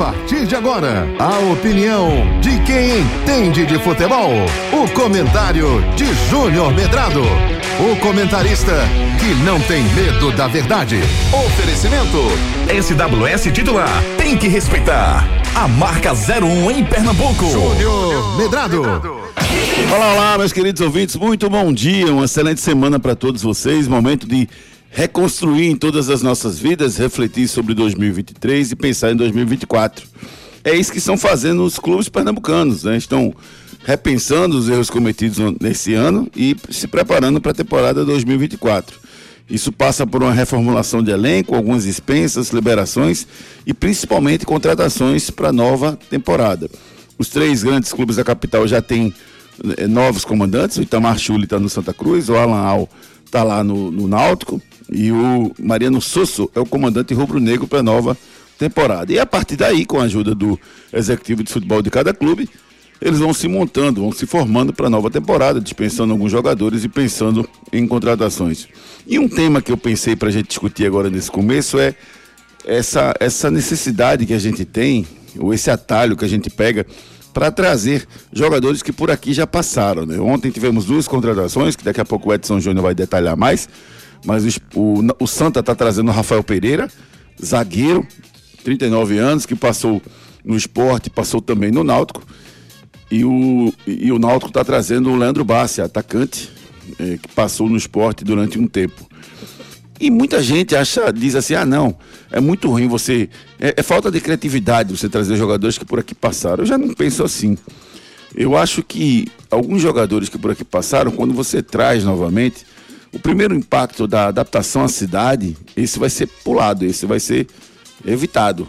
partir de agora, a opinião de quem entende de futebol. O comentário de Júnior Medrado. O comentarista que não tem medo da verdade. Oferecimento. SWS titular. Tem que respeitar. A marca 01 em Pernambuco. Júnior Medrado. Olá, olá, meus queridos ouvintes. Muito bom dia. Uma excelente semana para todos vocês. Momento de reconstruir em todas as nossas vidas, refletir sobre 2023 e pensar em 2024. É isso que estão fazendo os clubes pernambucanos, né? Estão repensando os erros cometidos nesse ano e se preparando para a temporada 2024. Isso passa por uma reformulação de elenco, algumas dispensas, liberações e principalmente contratações para a nova temporada. Os três grandes clubes da capital já têm eh, novos comandantes, o Itamar Chuli está no Santa Cruz, o Alan Al está lá no, no Náutico, e o Mariano Sosso é o comandante rubro-negro para a nova temporada. E a partir daí, com a ajuda do executivo de futebol de cada clube, eles vão se montando, vão se formando para a nova temporada, dispensando alguns jogadores e pensando em contratações. E um tema que eu pensei para a gente discutir agora nesse começo é essa, essa necessidade que a gente tem, ou esse atalho que a gente pega para trazer jogadores que por aqui já passaram. Né? Ontem tivemos duas contratações, que daqui a pouco o Edson Júnior vai detalhar mais. Mas o, o Santa está trazendo o Rafael Pereira, zagueiro, 39 anos, que passou no esporte, passou também no Náutico. E o, e o Náutico está trazendo o Leandro Bassi, atacante, é, que passou no esporte durante um tempo. E muita gente acha, diz assim, ah não, é muito ruim você. É, é, falta de criatividade você trazer jogadores que por aqui passaram. Eu já não penso assim. Eu acho que alguns jogadores que por aqui passaram, quando você traz novamente, o primeiro impacto da adaptação à cidade, esse vai ser pulado, esse vai ser evitado.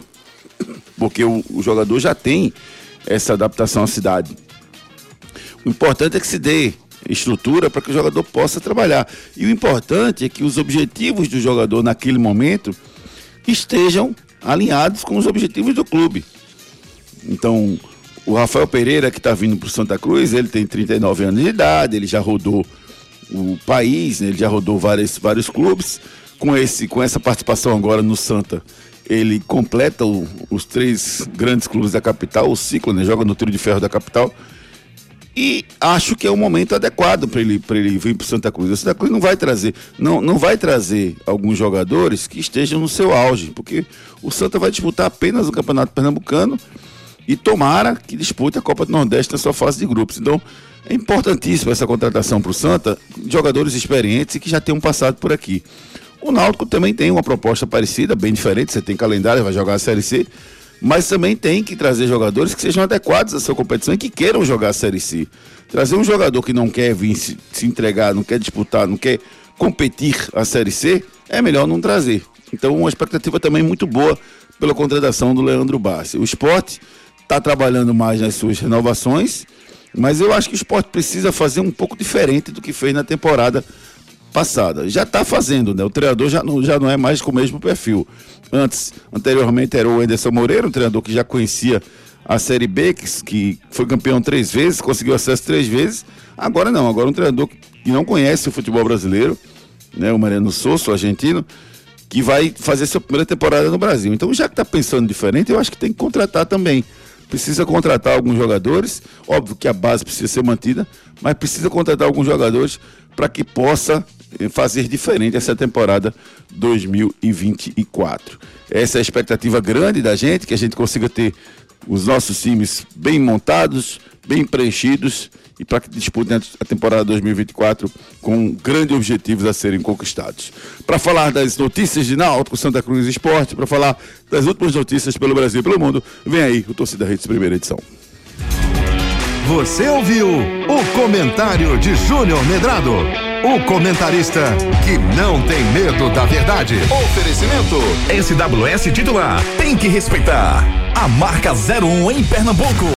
Porque o, o jogador já tem essa adaptação à cidade. O importante é que se dê estrutura para que o jogador possa trabalhar. E o importante é que os objetivos do jogador naquele momento estejam alinhados com os objetivos do clube. Então, o Rafael Pereira, que está vindo para o Santa Cruz, ele tem 39 anos de idade, ele já rodou o país, né? ele já rodou vários, vários clubes. Com, esse, com essa participação agora no Santa, ele completa o, os três grandes clubes da capital, o ciclo, né? joga no trio de ferro da capital. E acho que é o momento adequado para ele, ele vir para Santa Cruz. O Santa Cruz não vai trazer, não, não vai trazer alguns jogadores que estejam no seu auge, porque o Santa vai disputar apenas o Campeonato Pernambucano e tomara que dispute a Copa do Nordeste na sua fase de grupos. Então, é importantíssima essa contratação para o Santa, jogadores experientes e que já tenham passado por aqui. O Náutico também tem uma proposta parecida, bem diferente. Você tem calendário, vai jogar a Série C, mas também tem que trazer jogadores que sejam adequados à sua competição e que queiram jogar a Série C. Trazer um jogador que não quer vir se, se entregar, não quer disputar, não quer competir a Série C, é melhor não trazer. Então, uma expectativa também muito boa pela contratação do Leandro Bassi. O esporte está trabalhando mais nas suas renovações mas eu acho que o esporte precisa fazer um pouco diferente do que fez na temporada passada. Já está fazendo, né? O treinador já não, já não é mais com o mesmo perfil. Antes, anteriormente era o Anderson Moreira, um treinador que já conhecia a Série B, que, que foi campeão três vezes, conseguiu acesso três vezes. Agora não, agora um treinador que não conhece o futebol brasileiro, né? O Mariano Souza, o argentino, que vai fazer sua primeira temporada no Brasil. Então, já que está pensando diferente, eu acho que tem que contratar também precisa contratar alguns jogadores. Óbvio que a base precisa ser mantida, mas precisa contratar alguns jogadores para que possa fazer diferente essa temporada 2024. Essa é a expectativa grande da gente, que a gente consiga ter os nossos times bem montados, bem preenchidos e para que disputem a temporada 2024 com grandes objetivos a serem conquistados. Para falar das notícias de Náutico, Santa Cruz Esporte, para falar das últimas notícias pelo Brasil e pelo mundo, vem aí o Torcida Redes primeira edição. Você ouviu o comentário de Júnior Medrado, o comentarista que não tem medo da verdade. Oferecimento SWS titular, tem que respeitar. A marca 01 em Pernambuco.